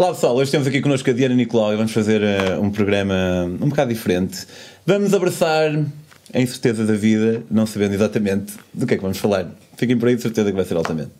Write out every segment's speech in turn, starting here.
Olá pessoal, hoje temos aqui connosco a Diana Nicolau e vamos fazer uh, um programa um bocado diferente. Vamos abraçar a incerteza da vida, não sabendo exatamente do que é que vamos falar. Fiquem por aí de certeza que vai ser altamente.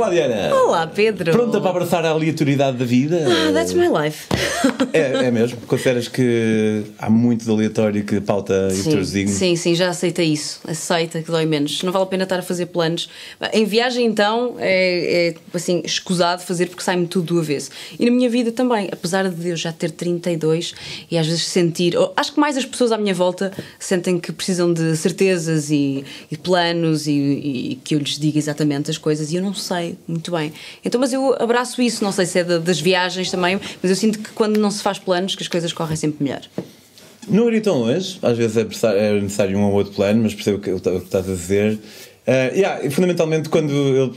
Olá, Diana. Olá, Pedro. Pronta para abraçar a aleatoriedade da vida? Ah, that's my life. é, é mesmo? Consideras que há muito de aleatório que pauta sim, o teu signo? Sim, sim, já aceita isso. Aceita que dói menos. Não vale a pena estar a fazer planos. Em viagem, então, é, é assim, escusado fazer porque sai-me tudo do avesso. E na minha vida também, apesar de eu já ter 32 e às vezes sentir. Acho que mais as pessoas à minha volta sentem que precisam de certezas e, e planos e, e que eu lhes diga exatamente as coisas e eu não sei muito bem. Então, mas eu abraço isso, não sei se é das viagens também, mas eu sinto que quando não se faz planos, que as coisas correm sempre melhor. Não iria tão longe, às vezes é necessário um ou outro plano, mas percebo o que, estás a dizer. Uh, yeah, fundamentalmente, quando eu,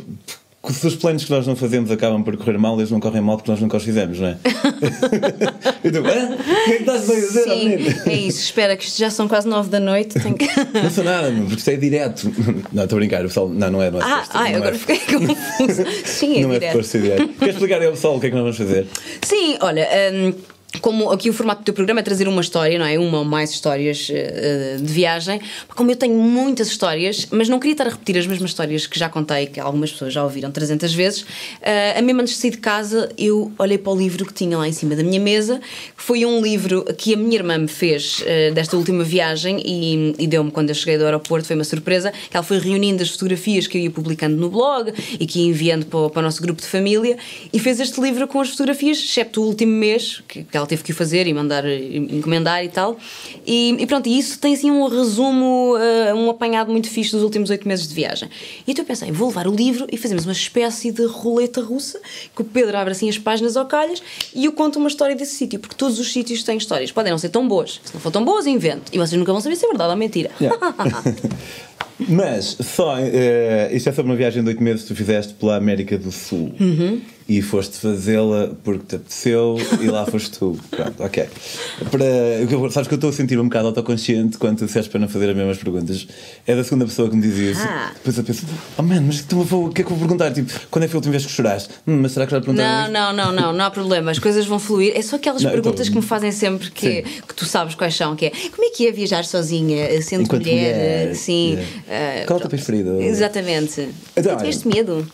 se os planos que nós não fazemos acabam por correr mal, eles não correm mal porque nós nunca os fizemos, não é? então, o que é que estás a dizer, Sim, é isso, espera que isto já são quase nove da noite. Que... não sou nada, porque isto é direto. Não, estou a brincar, o pessoal. Não, não é, não é. Ah, ah não agora é. fiquei confuso. Sim, é não direto. Não é direto. Queres explicar ao pessoal o que é que nós vamos fazer? Sim, olha. Um como aqui o formato do teu programa é trazer uma história, não é? Uma ou mais histórias uh, de viagem. Como eu tenho muitas histórias, mas não queria estar a repetir as mesmas histórias que já contei, que algumas pessoas já ouviram 300 vezes, uh, a mesma antes de sair de casa, eu olhei para o livro que tinha lá em cima da minha mesa, que foi um livro que a minha irmã me fez uh, desta última viagem e, e deu-me quando eu cheguei do aeroporto, foi uma surpresa, que ela foi reunindo as fotografias que eu ia publicando no blog e que ia enviando para o, para o nosso grupo de família e fez este livro com as fotografias, excepto o último mês, que, que ela teve que o fazer e mandar encomendar e tal. E, e pronto, e isso tem assim um resumo, uh, um apanhado muito fixe dos últimos oito meses de viagem. E então eu pensei, vou levar o livro e fazemos uma espécie de roleta russa, que o Pedro abre assim as páginas ao calhas e eu conto uma história desse sítio, porque todos os sítios têm histórias. Podem não ser tão boas. Se não for tão boas, invento. E vocês nunca vão saber se é verdade ou mentira. Yeah. Mas só, uh, isto é sobre uma viagem de oito meses que tu fizeste pela América do Sul. Uhum e foste fazê-la porque te apeteceu e lá foste tu. Pronto, ok. Para, sabes que eu estou a sentir um bocado autoconsciente quando tu disseste para não fazer as mesmas perguntas. É da segunda pessoa que me diz isso. Ah. Depois eu penso, oh man, mas tu, o que é que eu vou perguntar? Tipo, quando é que foi a última vez que choraste? Hum, mas será que já perguntaram? Não, não, não, não, não há problema. As coisas vão fluir. É só aquelas não, perguntas tô... que me fazem sempre que, que tu sabes quais são, que é como é que é viajar sozinha, sendo Enquanto mulher? mulher sim. Yeah. Uh, Qual é o teu preferido? Exatamente. Então, tiveste medo?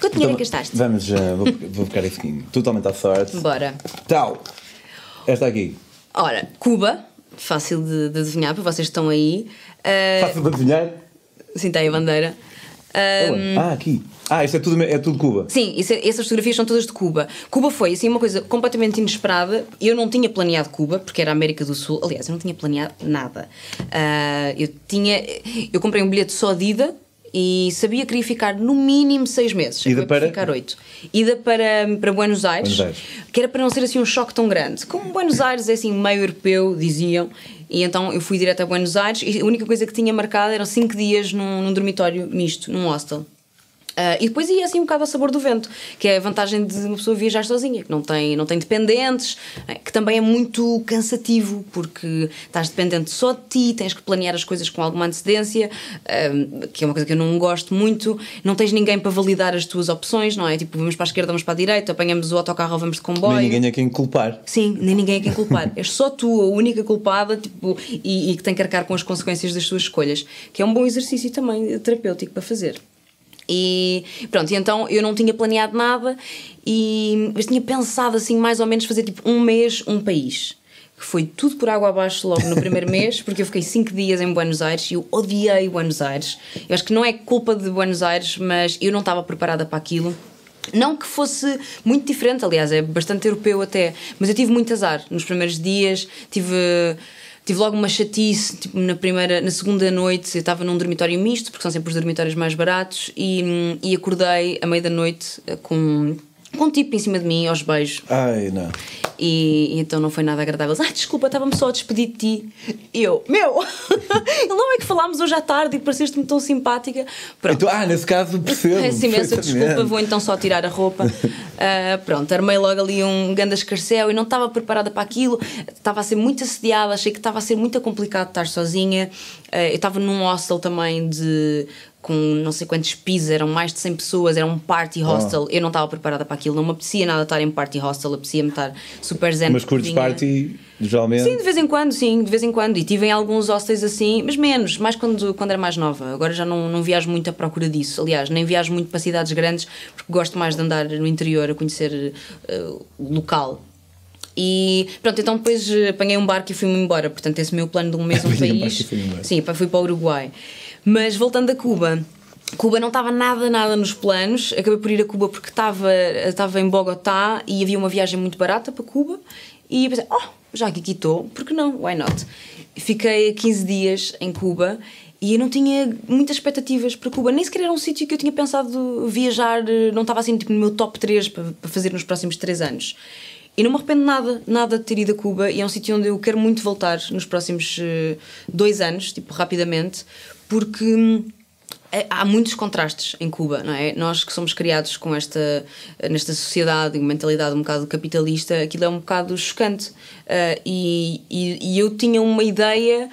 Quanto dinheiro então, que gastaste? Vamos, uh, vou, vou ficar aqui totalmente à sorte. Bora. Tal. Esta aqui. Ora, Cuba, fácil de, de adivinhar, para vocês estão aí. Uh, fácil de adivinhar? Sim, tem a bandeira. Um, ah, aqui. Ah, isto é tudo, é tudo Cuba. Sim, isso, é, essas fotografias são todas de Cuba. Cuba foi assim uma coisa completamente inesperada. Eu não tinha planeado Cuba, porque era América do Sul. Aliás, eu não tinha planeado nada. Uh, eu tinha. Eu comprei um bilhete só de ida e sabia que queria ficar no mínimo seis meses. Ida para ficar oito. Ida para, para Buenos Aires, Buenos Aires, que era para não ser assim um choque tão grande. Como Buenos Aires é assim meio europeu, diziam, e então eu fui direto a Buenos Aires e a única coisa que tinha marcado eram cinco dias num, num dormitório misto, num hostel. Uh, e depois ia assim um bocado ao sabor do vento, que é a vantagem de uma pessoa viajar sozinha, que não tem, não tem dependentes, eh, que também é muito cansativo, porque estás dependente só de ti, tens que planear as coisas com alguma antecedência, uh, que é uma coisa que eu não gosto muito, não tens ninguém para validar as tuas opções, não é? Tipo, vamos para a esquerda, vamos para a direita, apanhamos o autocarro ou vamos de comboio. Nem ninguém é quem culpar. Sim, nem ninguém é quem culpar. És só tu a única culpada tipo, e, e que tem que arcar com as consequências das tuas escolhas, que é um bom exercício também terapêutico para fazer. E pronto, e então eu não tinha planeado nada, e, mas tinha pensado assim, mais ou menos, fazer tipo um mês, um país. Que foi tudo por água abaixo logo no primeiro mês, porque eu fiquei cinco dias em Buenos Aires e eu odiei Buenos Aires. Eu acho que não é culpa de Buenos Aires, mas eu não estava preparada para aquilo. Não que fosse muito diferente, aliás, é bastante europeu até, mas eu tive muito azar nos primeiros dias, tive tive logo uma chatice, tipo, na primeira, na segunda noite eu estava num dormitório misto, porque são sempre os dormitórios mais baratos, e, e acordei à meia da noite eh, com, com um tipo em cima de mim, aos beijos. Ai, não. E, e, então não foi nada agradável. Ah, desculpa, estava-me só a despedir de ti. Eu, meu, não é que falámos hoje à tarde e pareceste-me tão simpática. Pronto. Então, ah, nesse caso percebo. Peço imensa desculpa, vou então só tirar a roupa. Uh, pronto, armei logo ali um ganda escarcel e não estava preparada para aquilo. Estava a ser muito assediada, achei que estava a ser muito complicado estar sozinha. Uh, eu estava num hostel também de com não sei quantos pisos, eram mais de 100 pessoas, era um party hostel. Eu não estava preparada para aquilo, não me apetecia nada estar em party hostel, apetecia-me estar super zen. Mas curtes party, geralmente? Sim, de vez em quando, sim, de vez em quando. E tive em alguns hostels assim, mas menos, mais quando, quando era mais nova. Agora já não, não viajo muito à procura disso. Aliás, nem viajo muito para cidades grandes, porque gosto mais de andar no interior a conhecer eh, o local. E pronto, então depois eh, apanhei um barco e fui-me embora. Portanto, esse é o meu plano de um mês, um um país. Sim, fui para o Uruguai. Mas voltando a Cuba. Cuba não estava nada, nada nos planos. Acabei por ir a Cuba porque estava, estava em Bogotá e havia uma viagem muito barata para Cuba. E pensei, oh, já que aqui estou, por que não? Why not? Fiquei 15 dias em Cuba e eu não tinha muitas expectativas para Cuba. Nem sequer era um sítio que eu tinha pensado viajar, eh, não estava assim tipo, no meu top 3 para, para fazer nos próximos 3 anos. E não me arrependo nada, nada de ter ido a Cuba e é um sítio onde eu quero muito voltar nos próximos eh, dois anos, tipo, rapidamente, porque hum, é- há muitos contrastes em Cuba, não é? Nós que somos criados com esta, nesta sociedade e mentalidade um bocado capitalista, aquilo é um bocado chocante. Ah, e, e, e eu tinha uma ideia,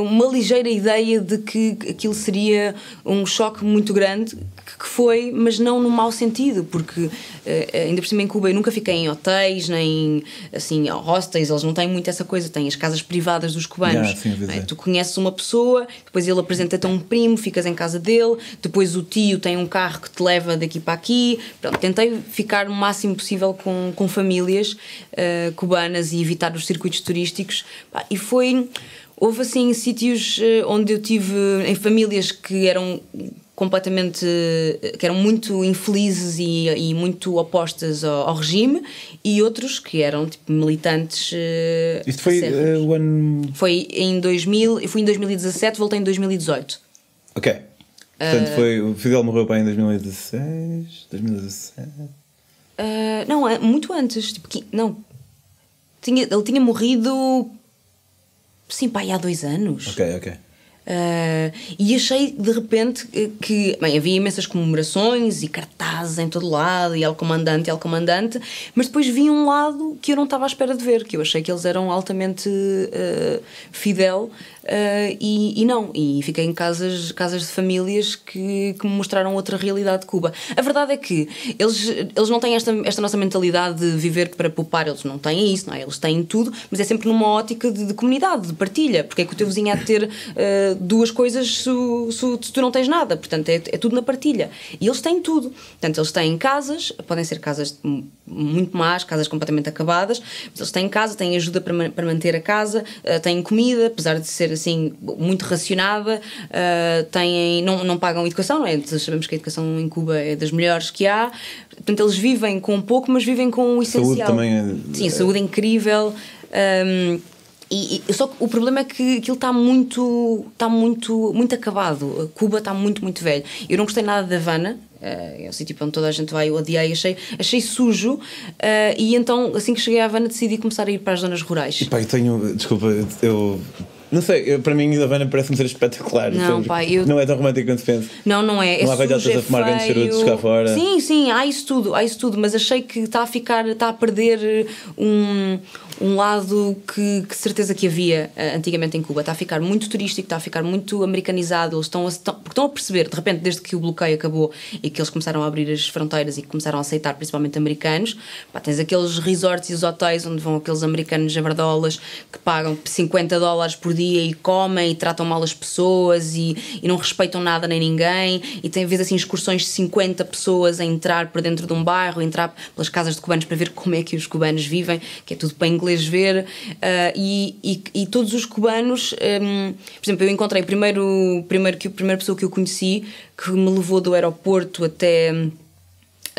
uma ligeira ideia de que aquilo seria um choque muito grande, que foi, mas não no mau sentido, porque eh, ainda por cima em Cuba eu nunca fiquei em hotéis, nem assim, hostels, eles não têm muito essa coisa, têm as casas privadas dos cubanos. Yeah, sim, é? Tu conheces uma pessoa, depois ele apresenta-te a um primo, ficas em casa dele, depois o tio tem um carro que te leva daqui para aqui. Pronto, tentei ficar o máximo possível com, com famílias eh, cubanas e evitar os circuitos turísticos. E foi. Houve assim sítios eh, onde eu tive em famílias que eram completamente eh, que eram muito infelizes e, e muito opostas ao, ao regime e outros que eram tipo militantes eh, Isto foi eh, o ano. Foi em 2000, eu fui em 2017, voltei em 2018. Ok. Portanto, Eh, foi, o Fidel morreu para em 2016, 2017. Ah, não, é muito antes, tipo, não. Tinha, ele tinha morrido sim, pá, há dois anos. Ok, ok. Ah, e achei de repente que bem, havia imensas comemorações e cartazes em todo lado, e El Comandante, El Comandante, mas depois vi um lado que eu não estava à espera de ver, que eu achei que eles eram altamente eh, fidel eh, e, e não, e fiquei em casas, casas de famílias que, que me mostraram outra realidade de Cuba. A verdade é que eles, eles não têm esta, esta nossa mentalidade de viver para poupar, eles não têm isso, não é? Eles têm tudo, mas é sempre numa ótica de, de comunidade, de partilha, porque é que o teu vizinho há de ter eh, duas coisas se, se se tu não tens nada, portanto é, é tudo na partilha. E eles têm tudo, portanto eles têm casas, podem ser casas muito más, casas completamente acabadas, mas eles têm casa, têm ajuda para, para manter a casa, eh, têm comida, apesar de ser assim muito racionada, eh, têm, não, não pagam educação, não é? Sabemos que a educação em Cuba é das melhores que há, portanto eles vivem com pouco, mas vivem com o Saúde essencial. também é- Sim, saúde é incrível. hum, e, e- só que o problema é que aquilo está muito, está muito, muito acabado. Cuba está muito, muito velho. Eu não gostei nada da Havana. eh, é o sítio para onde toda a gente vai, eu odiei, achei, achei sujo. eh, e então, assim que cheguei à Havana, decidi começar a ir para as zonas rurais. E pá, eu tenho. Desculpa, eu. Não sei, eu- para mim a Havana parece-me ser espetacular. Não, pá, eu- Não é tão romântico quanto se pensa. Não, não é. Não há velhotas é a fumar grandes charutos cá fora. Sim, sim, há isso tudo, há isso tudo, mas achei que está a ficar, está a perder um, um lado que, que certeza que havia eh, antigamente em Cuba. Está a ficar muito turístico, está a ficar muito americanizado. Eles estão a, estão, porque estão a perceber, de repente, desde que o bloqueio acabou e que eles começaram a abrir as fronteiras e que começaram a aceitar principalmente americanos, pá, tens aqueles resorts e os hotéis onde vão aqueles americanos jabardolas que pagam 50 dólares por dia e comem e tratam mal as pessoas e, e não respeitam nada nem ninguém e tem vezes assim excursões de 50 pessoas a entrar para dentro de um bairro, a entrar pelas casas de cubanos para ver como é que os cubanos vivem, que é tudo para inglês ver ah, e, e, e todos os cubanos hum, por exemplo, eu encontrei primeiro, primeiro que, a primeira pessoa que eu conheci que me levou do aeroporto até hum,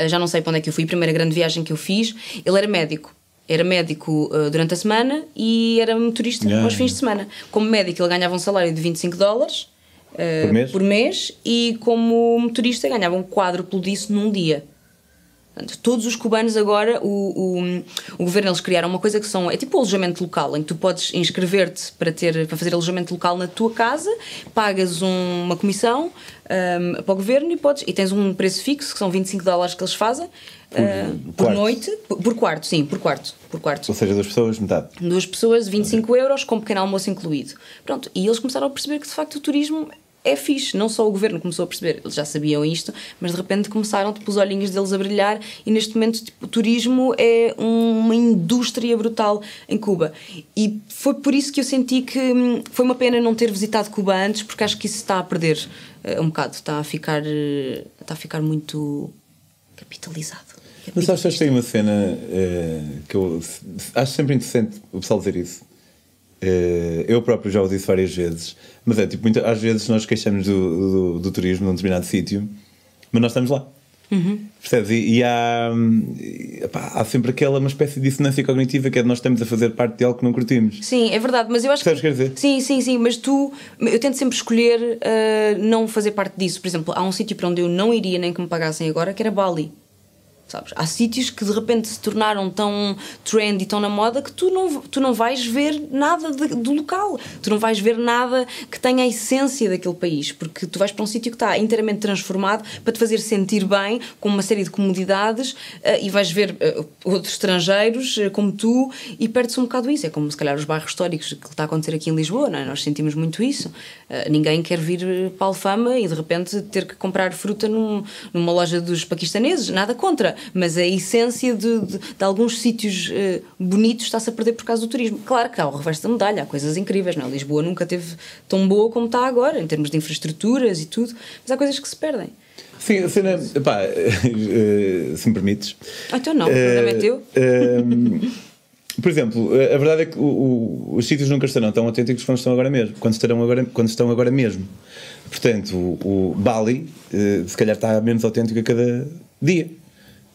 já não sei para onde é que eu fui, a primeira grande viagem que eu fiz, ele era médico. Era médico uh, durante a semana e era motorista Yeah, aos fins de semana. Como médico, ele ganhava um salário de 25 dólares uh, Por mês? e como motorista ganhava um quádruplo disso num dia. Portanto, todos os cubanos agora, o, o, o governo, eles criaram uma coisa que são, é tipo o alojamento local, em que tu podes inscrever-te para, ter, para fazer alojamento local na tua casa, pagas um- uma comissão um, para o governo e, podes, e tens um preço fixo, que são 25 dólares que eles fazem, uh, por quarto. noite, por, por quarto, sim, por quarto, por quarto Ou seja, duas pessoas, metade. duas pessoas, 25 euros, com pequeno almoço incluído. Pronto, e eles começaram a perceber que de facto o turismo é fixe. Não só o governo começou a perceber, eles já sabiam isto, mas de repente começaram tipo, os olhinhos deles a brilhar e neste momento tipo, o turismo é uma indústria brutal em Cuba. E foi por isso que eu senti que hum, foi uma pena não ter visitado Cuba antes, porque acho que isso está a perder uh, um bocado, está a ficar, uh, está a ficar muito capitalizado. Mas acho que tem uma cena uh, que eu acho sempre interessante o pessoal dizer isso. Uh, eu próprio já o disse várias vezes, mas é tipo, muita, às vezes nós queixamos do, do, do turismo num determinado sítio, mas nós estamos lá. Uhum. Percebes? E, e há, epá, há sempre aquela uma espécie de dissonância cognitiva que é de nós estamos a fazer parte de algo que não curtimos. Sim, é verdade, mas eu acho Percebes que. quer dizer? Sim, sim, sim, mas tu. Eu tento sempre escolher uh, não fazer parte disso. Por exemplo, há um sítio para onde eu não iria nem que me pagassem agora, que era Bali. Sabes? Há sítios que de repente se tornaram tão trendy e tão na moda que tu não, tu não vais ver nada de, do local, tu não vais ver nada que tenha a essência daquele país, porque tu vais para um sítio que está inteiramente transformado para te fazer sentir bem, com uma série de comodidades, uh, e vais ver uh, outros estrangeiros uh, como tu e perdes um bocado isso. É como se calhar os bairros históricos que está a acontecer aqui em Lisboa, não é? nós sentimos muito isso. ninguém quer vir para a Alfama e de repente ter que comprar fruta num, numa loja dos paquistaneses, nada contra mas a essência de, de, de alguns sítios uh, bonitos está-se a perder por causa do turismo. Claro que há o reverso da medalha, há coisas incríveis, não é? Lisboa nunca teve tão boa como está agora, em termos de infraestruturas e tudo, mas há coisas que se perdem. Sim, a cena, pá, uh, se me permites. Ah, então não, o programa é teu. Uh, por exemplo, a verdade é que o, o, os sítios nunca estarão tão autênticos quando estão agora mesmo. Quando, estarão agora, quando estão agora mesmo. Portanto, o, o Bali, se calhar, está menos autêntico a cada dia.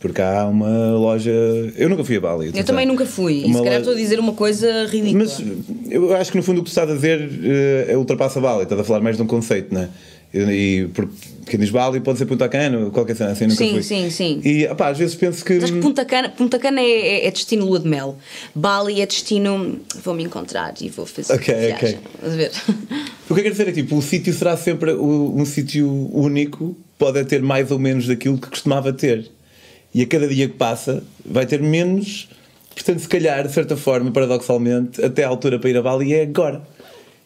Porque há uma loja. Eu nunca fui a Bali. Eu também nunca fui. E se calhar loja... estou a dizer uma coisa ridícula. Mas eu acho que no fundo o que tu estás a dizer uh, ultrapassa Bali. Estás a falar mais de um conceito, não é? E, porque quem diz Bali pode ser Punta Cana, qualquer cena assim, nunca sim, fui. Sim, sim, E opá, às vezes penso que. Mas Punta Cana, Punta Cana é, é, é, destino lua de mel. Bali é destino. Vou-me encontrar e vou fazer. Ok, viagem. ok. Vamos ver. O que eu quero dizer é tipo, o sítio será sempre um sítio único, pode ter mais ou menos daquilo que costumava ter e a cada dia que passa vai ter menos. Portanto, se calhar, de certa forma, paradoxalmente, até a altura para ir a Bali é agora.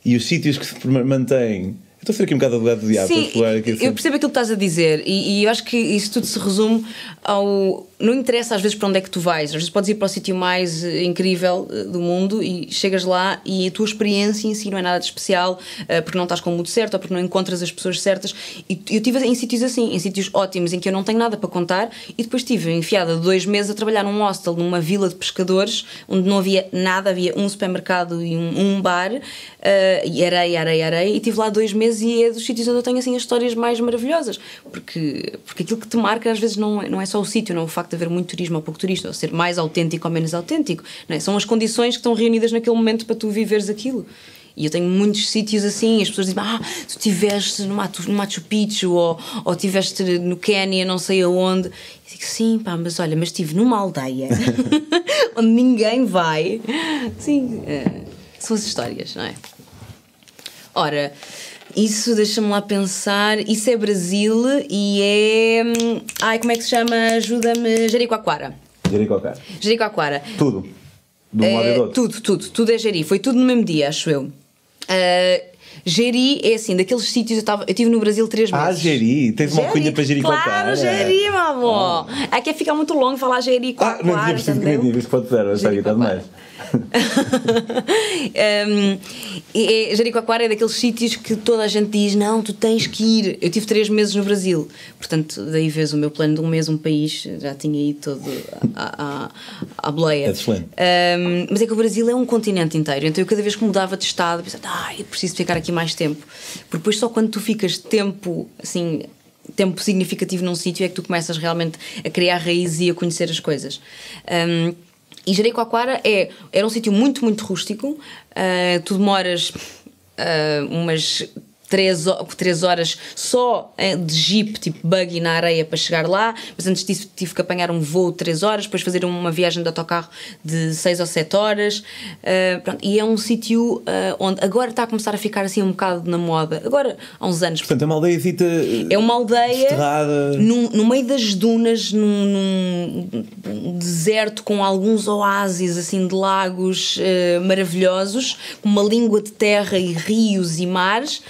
E os sítios que se mantêm Estou a ser aqui um bocado advogado do diabo Sim, aqui assim. eu percebo aquilo que estás a dizer e, e, eu acho que isso tudo se resume ao. Não interessa às vezes para onde é que tu vais, às vezes podes ir para o sítio mais eh, incrível eh, do mundo e chegas lá e a tua experiência em si não é nada de especial eh, porque não estás com o mood certo ou porque não encontras as pessoas certas. E eu estive em sítios assim, em sítios ótimos em que eu não tenho nada para contar e depois estive enfiada dois meses a trabalhar num hostel, numa vila de pescadores onde não havia nada, havia um supermercado e um, um bar e areia, areia, areia e estive lá dois meses e é dos sítios onde eu tenho assim as histórias mais maravilhosas porque, porque aquilo que te marca às vezes não é, não é só o sítio, não é o facto de haver muito turismo ou pouco turista, ou ser mais autêntico ou menos autêntico, é? são as condições que estão reunidas naquele momento para tu viveres aquilo. E eu tenho muitos sítios assim, as pessoas dizem, ah, tu estiveste no Machu, no Machu Picchu ou, ou estiveste no Quénia, não sei aonde. E digo, sim, pá, mas olha, mas estive numa aldeia onde ninguém vai. Sim, é, são as histórias, não é? Ora, isso deixa-me lá pensar. Isso é Brasil e é. Hum, ai, como é que se chama? Ajuda-me. Jericoacoara. Jericoacoara. Jericoacoara. Tudo. De um lado e do outro. Tudo, tudo. Tudo é Jeri. Foi tudo no mesmo dia, acho eu. Uh, Geri é assim, daqueles sítios. Eu, tava, eu estive no Brasil três ah, meses. Ah, Geri, tens uma cunha para Geri Claro, Geri, meu amor. Oh. É que fica muito longo falar Geri com Ah, não tinha percebido que nem visto pode ser, está aqui, está demais. um, é, Jericoacoara é daqueles sítios que toda a gente diz: não, tu tens que ir. Eu tive três meses no Brasil, portanto, daí vês o meu plano de um mês, um país, já tinha ido todo à, à, à boleia. É excelente. Um, mas é que o Brasil é um continente inteiro, então eu cada vez que mudava de estado, pensava: ah, eu preciso ficar aqui mais tempo, porque depois só quando tu ficas tempo assim tempo significativo num sítio é que tu começas realmente a criar raízes e a conhecer as coisas. Um, e Jericoacoara é, era um sítio muito, muito rústico. Uh, tu demoras uh, umas três, três horas só eh, de jeep, tipo buggy na areia para chegar lá, mas antes disso tive que apanhar um voo de três horas, depois fazer uma viagem de autocarro de seis ou sete horas. Uh, pronto, e é um sítio uh, onde agora está a começar a ficar assim um bocado na moda, agora há uns anos. Portanto, é uma aldeia É uma aldeia no, no, meio das dunas, num, num, deserto com alguns oásis assim de lagos uh, maravilhosos, com uma língua de terra e rios e mares.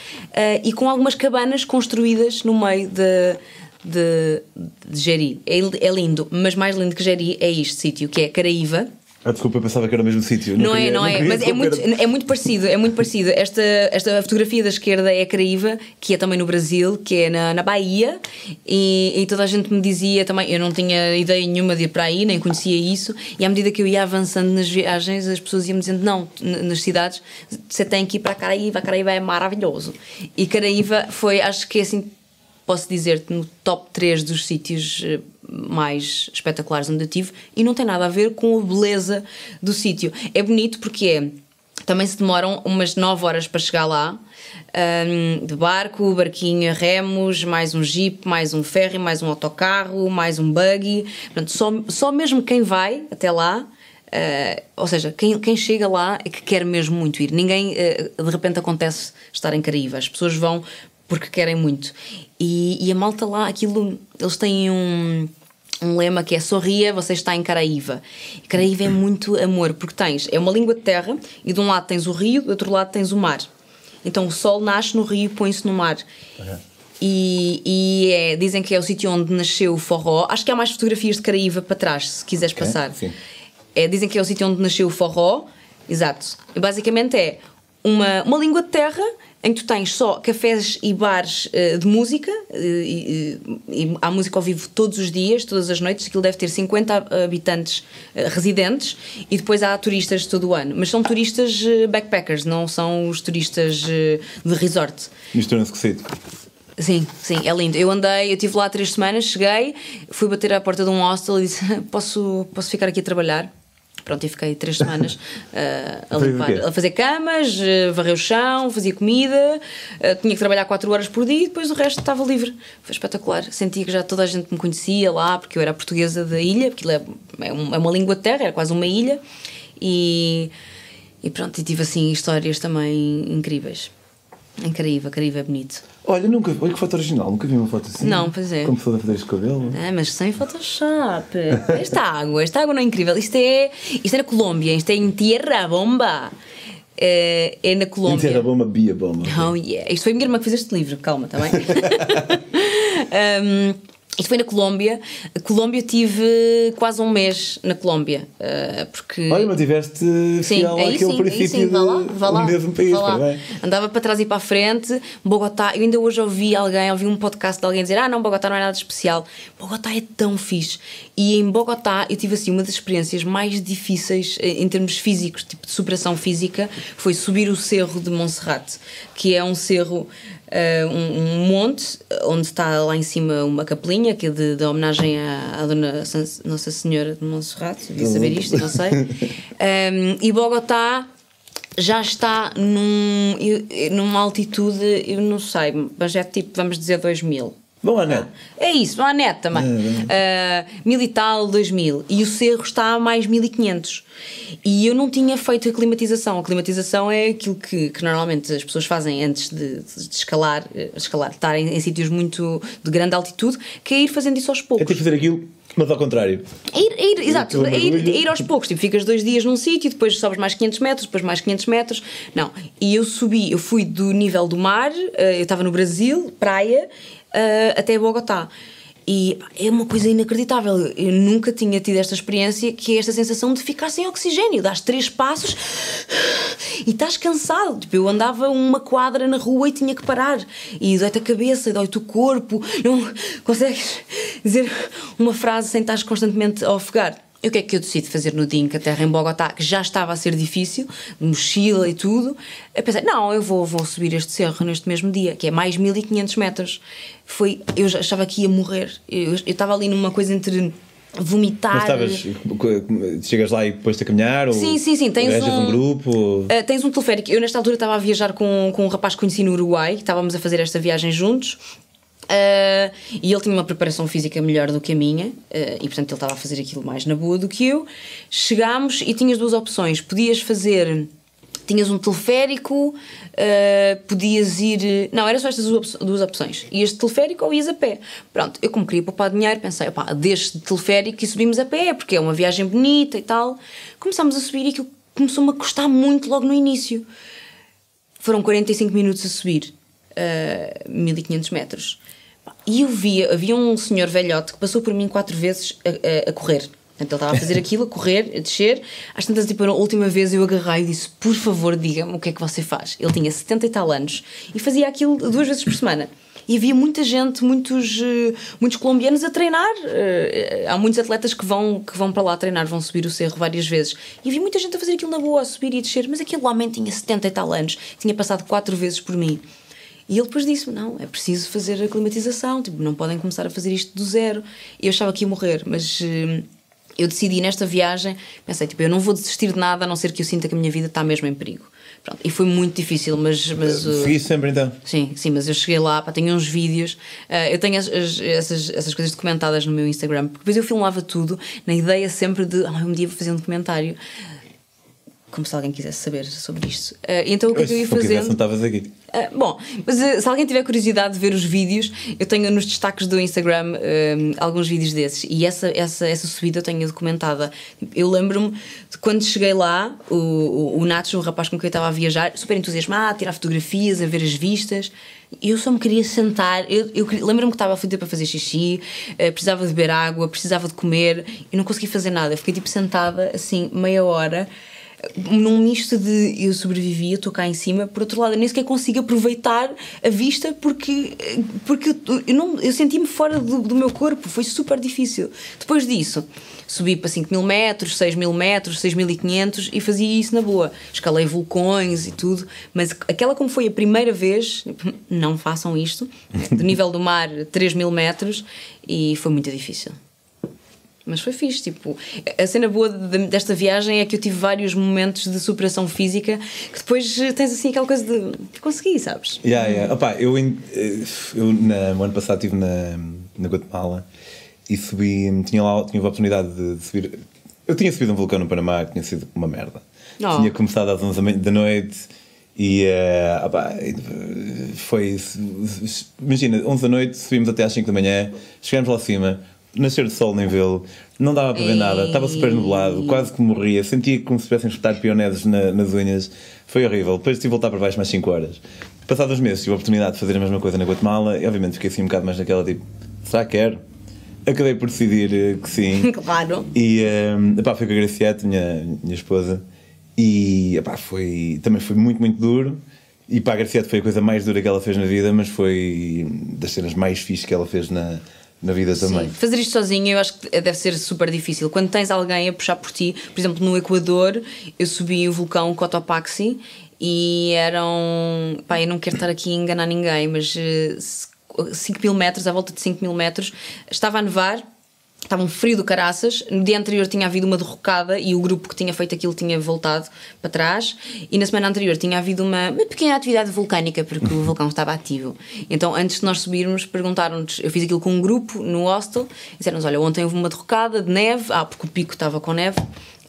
E com algumas cabanas construídas no meio de, de, de Jeri. É, é lindo, mas mais lindo que Jeri é este sítio, que é Caraíva. Ah, desculpa, eu pensava que era o mesmo sítio. Não, é, não, é, mas é muito, é muito parecido, é muito parecido. Esta, esta fotografia da esquerda é a Caraíva, que é também no Brasil, que é na, na Bahia, e, e, toda a gente me dizia também, eu não tinha ideia nenhuma de ir para aí, nem conhecia isso, e à medida que eu ia avançando nas viagens, as pessoas iam me dizendo, não, nas cidades, você tem que ir para a Caraíva, a Caraíva é maravilhoso. E Caraíva foi, acho que é assim, posso dizer-te, no top 3 dos sítios eh, mais espetaculares onde eu tive e não tem nada a ver com a beleza do sítio. É bonito porque é, também se demoram umas 9 horas para chegar lá. Um, de barco, barquinho remos, mais um jeep, mais um ferry, mais um autocarro, mais um buggy. Portanto, só, só mesmo quem vai até lá Uh, ou seja, quem, quem chega lá é que quer mesmo muito ir. Ninguém uh, de repente acontece estar em Caraíva. As pessoas vão porque querem muito. E, e a malta lá, aquilo, eles têm um, um lema que é sorria, você está em Caraíva. Caraíva é muito amor, porque tens, é uma língua de terra e de um lado tens o rio, do outro lado tens o mar. Então o sol nasce no rio e põe-se no mar. Uhum. E, e é, dizem que é o sítio onde nasceu o forró. Acho que há mais fotografias de Caraíva para trás, se quiseres okay, passar. É, dizem que é o sítio onde nasceu o forró. Exato. E basicamente é uma, uma língua de terra em que tu tens só cafés e bares uh, de música, uh, e, e, há música ao vivo todos os dias, todas as noites, aquilo deve ter 50 habitantes uh, residentes, e depois há turistas todo o ano. Mas são turistas backpackers, não são os turistas de resort. Mistura-se com sítio. Sim, sim, é lindo. Eu andei, eu estive lá três semanas, cheguei, fui bater à porta de um hostel e disse: posso, posso ficar aqui a trabalhar? Pronto, e fiquei três semanas uh, a limpar, a fazer camas, uh, varrer o chão, fazia comida, uh, tinha que trabalhar quatro horas por dia e depois o resto estava livre. Foi espetacular. Sentia que já toda a gente me conhecia lá, porque eu era portuguesa da ilha, porque é, é, é uma língua de terra, era quase uma ilha. E, e pronto, e tive assim histórias também incríveis. Em Caraíva, Caraíva é bonito. Olha, nunca, olha que foto original, nunca vi uma foto assim. Não, pois é. Como pessoa a fazer este cabelo. É, mas sem Photoshop. esta água, esta água não é incrível. Isto é, isto é na Colômbia, isto é em Tierra Bomba. É, é na Colômbia. Em Tierra Bomba, Bia Bomba. Oh yeah. Isto foi a minha irmã que fez este livro, calma, também. Tá um, Isto foi na Colômbia. A Colômbia tive quase um mês na Colômbia. Uh, porque... Olha, mas tiveste fiel sim, àquele sim, princípio sim, vá lá, vá lá, mesmo país. Vá lá. Andava para trás e para a frente. Bogotá, eu ainda hoje ouvi alguém, ouvi um podcast de alguém dizer: Ah, não, Bogotá não é nada especial. Bogotá é tão fixe. E em Bogotá eu tive assim uma das experiências mais difíceis eh, em termos físicos, tipo de superação física, foi subir o cerro de Montserrat, que é um cerro uh, um, um, monte onde está lá em cima uma capelinha que é de, de homenagem à, à Dona Nossa Senhora de Montserrat, devia saber isto, não sei. Um, e Bogotá já está num, numa altitude, eu não sei, mas é tipo, vamos dizer, 2000. Bom, a net. É isso, bom, a net também. É, uh, mil e tal, dois mil. E o cerro está a mais 1500. E eu não tinha feito a climatização. A climatização é aquilo que, que normalmente as pessoas fazem antes de, de escalar, eh, escalar, estar em, em, sítios muito de grande altitude, que é ir fazendo isso aos poucos. É tipo fazer aquilo mas ao contrário. Ir, ir, exato, é ir, ir aos poucos. Tipo, ficas dois dias num sítio, depois sobes mais 500 metros, depois mais 500 metros. Não. E eu subi, eu fui do nível do mar, eh, eu estava no Brasil, praia, uh, até Bogotá. E é uma coisa inacreditável. Eu nunca tinha tido esta experiência que é esta sensação de ficar sem oxigênio. Dás três passos e estás cansado. Tipo, eu andava uma quadra na rua e tinha que parar. E dói-te a cabeça, dói-te o corpo. Não consegues dizer uma frase sem estar constantemente a ofegar. E o que é que eu decido fazer no dia em que a terra em Bogotá, que já estava a ser difícil, mochila e tudo? Eu pensei, não, eu vou, vou subir este cerro neste mesmo dia, que é mais 1500 metros. Foi, eu já achava que ia morrer. Eu, eu estava ali numa coisa entre vomitar. Mas estavas, chegas lá e depois te a caminhar? Ou sim, sim, sim. Tens um, um grupo? Uh, tens um teleférico. Eu, nesta altura, estava a viajar com, com um rapaz que conheci no Uruguai, estávamos a fazer esta viagem juntos. Uh, e ele tinha uma preparação física melhor do que a minha, uh, e portanto ele estava a fazer aquilo mais na boa do que eu. Chegámos e tinhas duas opções: podias fazer, tinhas um teleférico, uh, podias ir. Não, eram só estas duas opções: ias de teleférico ou ias a pé. Pronto, eu, como queria poupar dinheiro, pensei: opá, deixo de teleférico e subimos a pé, porque é uma viagem bonita e tal. Começámos a subir e aquilo começou-me a custar muito logo no início. Foram 45 minutos a subir uh, 1500 metros. E eu via, havia um senhor velhote que passou por mim quatro vezes a, a, a correr. Portanto, ele estava a fazer aquilo, a correr, a descer. Às tantas, tipo, a última vez eu agarrei e disse: Por favor, diga-me o que é que você faz. Ele tinha 70 e tal anos e fazia aquilo duas vezes por semana. E havia muita gente, muitos, eh, muitos colombianos a treinar. Eh, há muitos atletas que vão, que vão para lá treinar, vão subir o cerro várias vezes. E havia muita gente a fazer aquilo na boa, a subir e a descer. Mas aquele homem tinha 70 e tal anos, tinha passado quatro vezes por mim. E ele depois disse-me: não, é preciso fazer a climatização, tipo, não podem começar a fazer isto do zero. E eu achava que ia morrer, mas eh, eu decidi nesta viagem, pensei, tipo, eu não vou desistir de nada a não ser que eu sinta que a minha vida está mesmo em perigo. Pronto, e foi muito difícil, mas. mas uh, Segui sempre então? Sim, sim, mas eu cheguei lá, pá, tenho uns vídeos, uh, eu tenho as, as, essas, essas coisas documentadas no meu Instagram, porque depois eu filmava tudo na ideia sempre de, ah, um dia vou fazer um documentário como se alguém quisesse saber sobre isto. Uh, então o que é que eu ia fazer? não estavas aqui. Uh, bom, mas uh, se alguém tiver curiosidade de ver os vídeos, eu tenho nos destaques do Instagram alguns vídeos desses e essa, essa, essa subida eu tenho documentada. Eu lembro-me de quando cheguei lá, o, o, o Nacho, o rapaz com quem eu estava a viajar, super entusiasmado, a tirar fotografias, a ver as vistas. Eu só me queria sentar. Eu, eu lembro-me que estava a feder para fazer xixi, precisava de beber água, precisava de comer e não consegui fazer nada. Eu fiquei tipo sentada assim meia hora num misto de eu sobrevivi, eu estou cá em cima, por outro lado, eu nem sequer consigo aproveitar a vista porque, porque eu, não, eu senti-me fora do, do, meu corpo, foi super difícil. Depois disso, subi para 5 mil metros, 6 mil metros, 6.500 e fazia isso na boa. Escalei vulcões e tudo, mas aquela como foi a primeira vez, não façam isto, do nível do mar 3 mil metros e foi muito difícil. Mas foi fixe, tipo, a cena boa desta viagem é que eu tive vários momentos de superação física que depois tens assim aquela coisa de consegui, sabes? Yeah, yeah. Opa, eu, eh, eu na, no ano passado estive na, na Guatemala e subi, tinha lá tinha a oportunidade de, de subir. Eu tinha subido um vulcão no Panamá que tinha sido uma merda. Oh. Tinha começado às 11 da noite e uh, opa, foi. Imagina, 11 da noite, subimos até às 5 da manhã, chegamos lá acima nascer de sol nem vê-lo, não dava para ver nada, estava super nublado, quase que morria, sentia como se tivessem espetado pioneses na, nas unhas, foi horrível. Depois tive de voltar para baixo mais 5 horas. Passados uns meses tive a oportunidade de fazer a mesma coisa na Guatemala e obviamente fiquei assim um bocado mais naquela tipo, será que quero? Acabei por decidir eh, que sim. claro. E um, eh, epá, foi com a Graciete, minha, minha esposa, e epá, foi, também foi muito, muito duro. E para a Graciete foi a coisa mais dura que ela fez na vida, mas foi das cenas mais fixas que ela fez na, na vida também. Sim. Fazer isto sozinho eu acho que deve ser super difícil. Quando tens alguém a puxar por ti, por exemplo, no Equador, eu subi o vulcão Cotopaxi e eram. Pá, eu não quero estar aqui a enganar ninguém, mas 5 eh, mil metros, à volta de 5 mil metros, estava a nevar Estava um frio do caraças. No dia anterior tinha havido uma derrocada e o grupo que tinha feito aquilo tinha voltado para trás. E na semana anterior tinha havido uma, uma pequena atividade vulcânica porque o vulcão estava ativo. Então, antes de nós subirmos, perguntaram-nos. Eu fiz aquilo com um grupo no hostel. Disseram-nos: Olha, ontem houve uma derrocada de neve. Ah, porque o pico estava com neve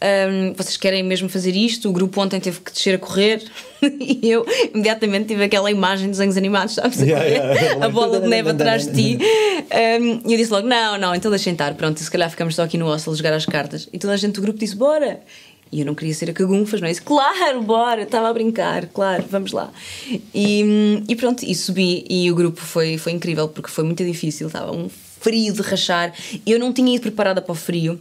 um, vocês querem mesmo fazer isto? O grupo ontem teve que descer a correr e eu imediatamente tive aquela imagem dos desenhos animados, sabes? A, yeah, yeah. a bola de neve atrás de ti. Um, e eu disse logo: não, não, então deixem estar, pronto, se calhar ficamos só aqui no hostel a jogar as cartas. E toda a gente do grupo disse: bora! E eu não queria ser a cagunfas, não é? Disse, claro, bora, estava a brincar, claro, vamos lá. E, e pronto, e subi e o grupo foi, foi incrível porque foi muito difícil, estava um frio de rachar. Eu não tinha ido preparada para o frio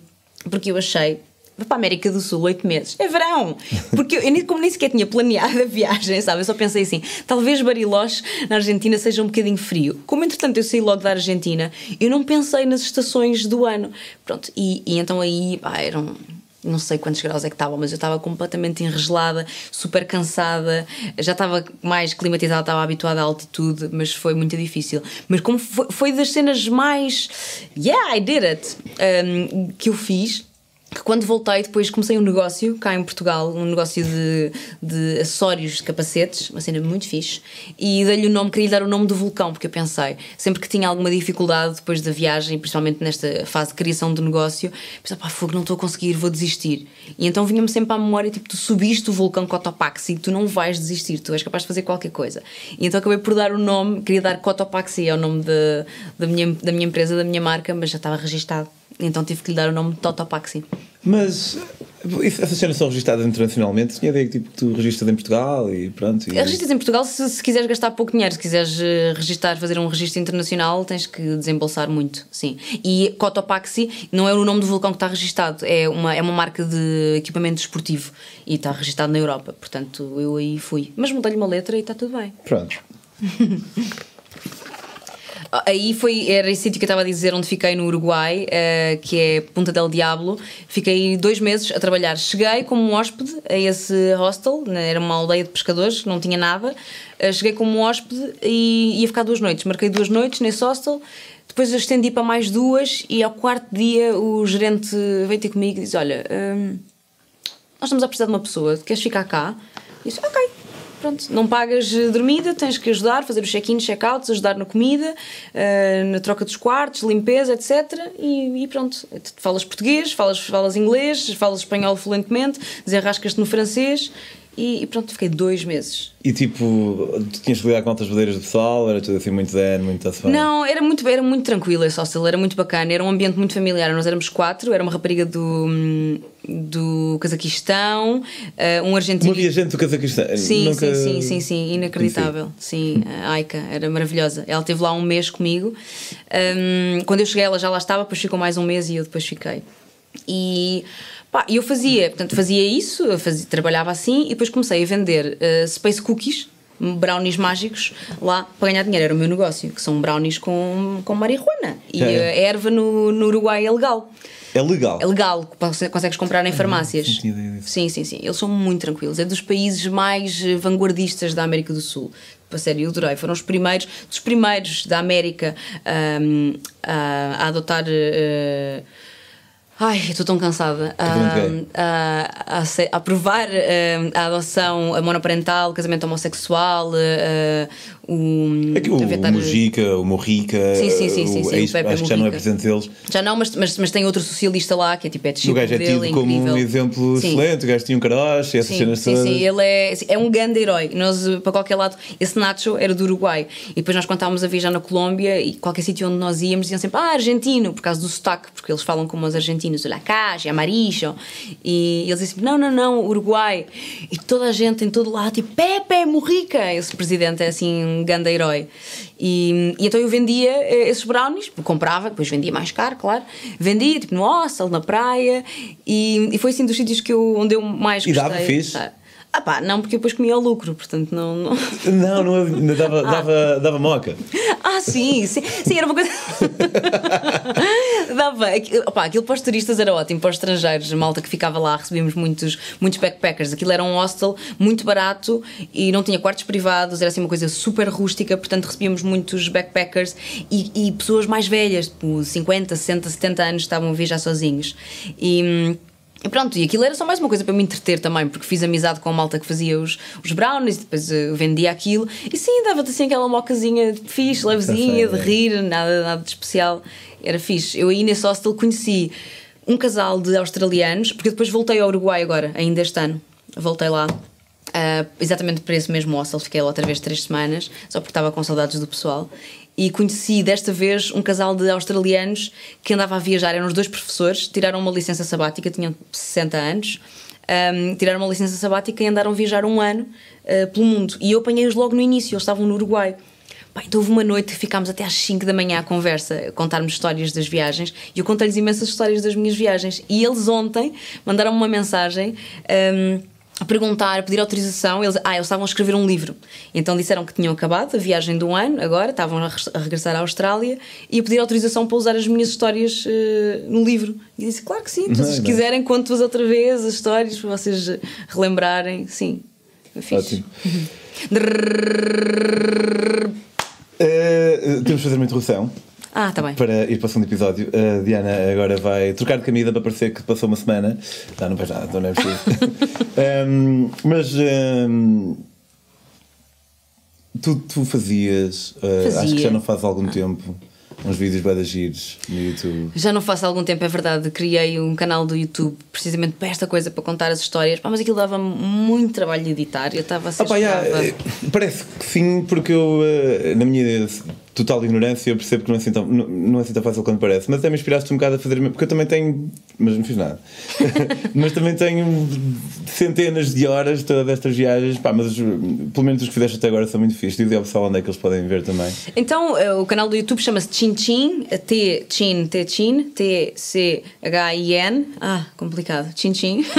porque eu achei, Vou para a América do Sul oito meses. É verão! Porque eu, eu, como nem sequer tinha planeado a viagem, sabe? Eu só pensei assim: talvez Bariloche na Argentina seja um bocadinho frio. Como entretanto eu saí logo da Argentina, eu não pensei nas estações do ano. Pronto, e, e então aí eram não sei quantos graus é que estava, mas eu estava completamente enregelada, super cansada, já estava mais climatizada, estava habituada à altitude, mas foi muito difícil. Mas como foi, foi das cenas mais yeah, I did it um, que eu fiz que quando voltei depois comecei um negócio cá em Portugal, um negócio de, de acessórios de capacetes, uma cena muito fixe, e dei-lhe o nome, queria dar o nome do vulcão, porque eu pensei, sempre que tinha alguma dificuldade depois da viagem, principalmente nesta fase de criação do negócio, pensei, pá, fogo, não estou a conseguir, vou desistir. E então vinha-me sempre à memória, tipo, tu subiste o vulcão Cotopaxi tu não vais desistir, tu és capaz de fazer qualquer coisa. E então acabei por dar o nome, queria dar Cotopaxi, é o nome de, da, minha, da minha empresa, da minha marca, mas já estava registado. Então tive que lhe dar o nome de Totopaxi. Mas essas cenas são registadas internacionalmente? Tinha ideia que tipo, tu registras em Portugal e pronto. E... Registras em Portugal se, se quiseres gastar pouco dinheiro, se quiseres eh, registar, fazer um registro internacional, tens que desembolsar muito, sim. E Cotopaxi não é o nome do vulcão que está registado, é uma, é uma marca de equipamento desportivo e está registado na Europa, portanto eu aí fui. Mas mudei-lhe uma letra e está tudo bem. Pronto. Aí foi, era esse sítio que eu estava a dizer, onde fiquei no Uruguai, eh, que é Punta del Diablo. Fiquei dois meses a trabalhar. Cheguei como hóspede a esse hostel, né, era uma aldeia de pescadores, não tinha nada. Eh, cheguei como hóspede e ia ficar duas noites. Marquei duas noites nesse hostel. Depois eu estendi para mais duas e ao quarto dia o gerente veio ter comigo e disse: Olha, hum, nós estamos a precisar de uma pessoa, queres ficar cá? E disse, ok, pronto, não pagas eh, dormida, tens que ajudar, fazer os check-ins, check-outs, ajudar na comida, eh, na troca dos quartos, limpeza, etc. E, e pronto, falas português, falas, falas inglês, falas espanhol fluentemente, desenrascas-te no francês e, e pronto, fiquei dois meses. E tipo, tu tinhas que lidar com altas bandeiras do pessoal, era tudo assim muito zen, muito afã. Não, era muito, era muito tranquilo esse hostel, era muito bacana, era um ambiente muito familiar. Nós éramos quatro, era uma rapariga do, do Cazaquistão, eh, um argentino. Uma viajante do Cazaquistão. Sim, Nunca... sim, sim, sim, sim, inacreditável. Sim, a Aika era maravilhosa. Ela esteve lá um mês comigo. Um, quando eu cheguei, ela já lá estava, depois ficou mais um mês e eu depois fiquei. E pá, eu fazia, portanto, fazia isso, fazia, trabalhava assim e depois comecei a vender uh, space cookies. Brownies mágicos lá para ganhar dinheiro, era o meu negócio, que são brownies com, com marihuana. E É. a erva no, no Uruguai é legal. É legal. É legal, conse- consegues comprar em farmácias. tinha ideia disso. Sim, sim, sim. Eles são muito tranquilos. É dos países mais eh, vanguardistas da América do Sul. A sério, eu adorei. Foram os primeiros, dos primeiros da América ahm, a, a adotar. eh, Ai, eu estou tão cansada. pergunto A, a, a, a aprovar a adoção monoparental, o casamento homossexual, eh, o. Aqui o, o Mujica, o Morrica, Sim, sim, sim, o, sim, sim, é o isso, Pepe acho que já não é Mujica. presente deles. Já não, mas, mas, mas tem outro socialista lá que é tipo é O discípulo gajo é dele, tido como incrível. um exemplo Sim. excelente, o gajo tinha um caroche, essas Sim, cenas sim, todas. sim, ele é, é um grande herói. Nós, para qualquer lado, esse Nacho era do Uruguai. E depois nós, quando estávamos a viajar na Colômbia, e qualquer sítio onde nós íamos, diziam sempre, ah, argentino, por causa do sotaque, porque eles falam como os argentinos, o lacache, amarillo. E eles diziam, não, não, não, Uruguai. E toda a gente em todo lado, tipo, Pepe Morrica. Esse presidente é assim, um grande herói. E, e então eu vendia eh, esses brownies, comprava, depois vendia mais caro, claro. Vendia, tipo, no hostel, na praia. E, e foi assim dos sítios que eu, onde eu mais E gostei. dava fixe? Tá. Ah pá, não, porque eu depois comia o lucro, portanto não. não... Não, não dava, dava, dava moca. Ah, sim, sim, sim, era uma coisa. Dava. aqui- Opá, aquilo para os turistas era ótimo, para os estrangeiros, a malta que ficava lá, recebíamos muitos, muitos backpackers. Aquilo era um hostel muito barato e não tinha quartos privados, era assim uma coisa super rústica, portanto recebíamos muitos backpackers e, e pessoas mais velhas, tipo 50, 60, 70 anos, estavam a viajar sozinhos. E. e pronto, e aquilo era só mais uma coisa para me entreter também, porque fiz amizade com a malta que fazia os, os brownies, depois eh, vendia aquilo, e sim, dava-te assim aquela mocazinha fixe, levezinha, de Perfeito. rir, nada, nada de especial, era fixe. Eu aí nesse hostel conheci um casal de australianos, porque depois voltei ao Uruguai agora, ainda este ano, voltei lá. ah, exatamente para esse mesmo hostel, fiquei lá outra vez três semanas, só porque estava com saudades do pessoal. E conheci desta vez um casal de australianos que andava a viajar, eram os dois professores, tiraram uma licença sabática, tinham 60 anos, um, tiraram uma licença sabática e andaram a viajar um ano uh, pelo mundo. E eu apanhei-os logo no início, eles estavam no Uruguai. Pá, então houve uma noite que ficámos até às 5 da manhã à conversa, a contar-me histórias das viagens, e eu contei-lhes imensas histórias das minhas viagens. E eles ontem mandaram-me uma mensagem. um, a perguntar, a pedir autorização, eles, ah, eles estavam a escrever um livro. Então disseram que tinham acabado a viagem de um ano, agora estavam a, res- a regressar à Austrália e a pedir autorização para usar as minhas histórias eh, no livro. E disse, claro que sim, então, se Não, quiserem, conto-vos outra vez as histórias para vocês relembrarem. Sim, é fixe. Ótimo. Eh, temos de fazer uma interrupção Ah, tá bem. para ir para o segundo episódio. A Diana agora vai trocar de camisa para parecer que passou uma semana. Não, não faz nada, então não é preciso. Ehm, mas ehm, tu, tu fazias, eh, acho que Fazia. já não faz algum tempo, uns vídeos de giros no YouTube. Já não faço há algum tempo, é verdade. Criei um canal do YouTube precisamente para esta coisa, para contar as histórias. Pá, mas aquilo dava muito trabalho de editar. Eu estava a ser Ah, pá, eh, parece que sim, porque eu, eh, na minha total ignorância, eu percebo que não é assim tão, não, não é assim tão fácil quanto parece. Mas até me inspiraste um bocado a fazer. Porque eu também tenho. Mas não fiz nada. mas também tenho centenas de horas todas estas viagens. Pá, mas pelo menos os que fizeste até agora são muito fixos. Diz ao pessoal onde é que eles podem ver também. Então, eh, o canal do YouTube chama-se Chin Chin, T Chin, T Chin, T-C-H-I-N. Ah, complicado. Chin Chin.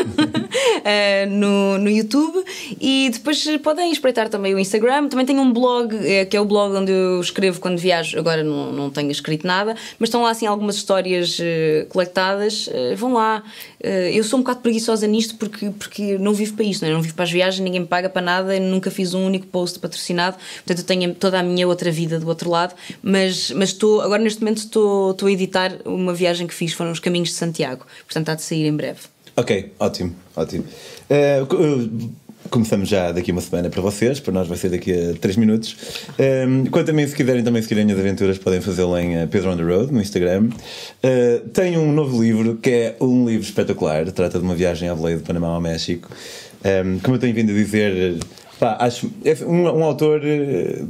Eh, no, no YouTube. E depois podem espreitar também o Instagram. Também tenho um blog, eh, que é o blog onde eu escrevo quando viajo. Agora não, não tenho escrito nada, mas estão lá assim algumas histórias uh, coletadas. Uh, vão lá. Uh, eu sou um bocado preguiçosa nisto porque, porque não vivo para isto, não, é? não vivo para as viagens, ninguém me paga para nada, nunca fiz um único post patrocinado. Portanto, eu tenho toda a minha outra vida do outro lado. Mas, mas estou, agora neste momento estou, estou a editar uma viagem que fiz, foram os Caminhos de Santiago. Portanto, há de sair em breve. Ok, ótimo, ótimo. Uh, começamos já daqui uma semana para vocês, para nós vai ser daqui a 3 minutos. Um, quanto a mim, se quiserem também seguirem as aventuras, podem fazê-lo em uh, Pedro on the Road, no Instagram. Uh, tenho um novo livro, que é um livro espetacular, trata de uma viagem à Veleia de Panamá ao México. Um, como eu tenho vindo a dizer, pá, acho, é um, um, autor,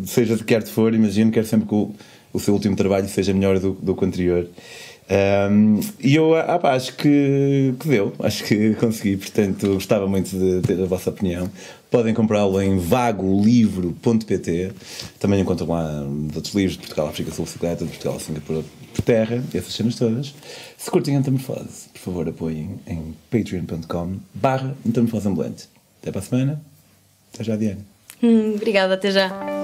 seja de que arte for, imagino, quer sempre que o, o seu último trabalho seja melhor do, do que o anterior. Um, e eu ah, acho que, que deu, acho que consegui, portanto gostava muito de ter a vossa opinião. Podem comprá-lo em vagolivro.pt. Também encontram lá outros livros de Portugal, África Sul, Bicicleta, de Portugal, Singapura, por terra, essas cenas todas. Se curtem a metamorfose, por favor apoiem em patreon.com barra metamorfose ambulante. Até para a semana. Até já, Diana. Hum, obrigada, até já.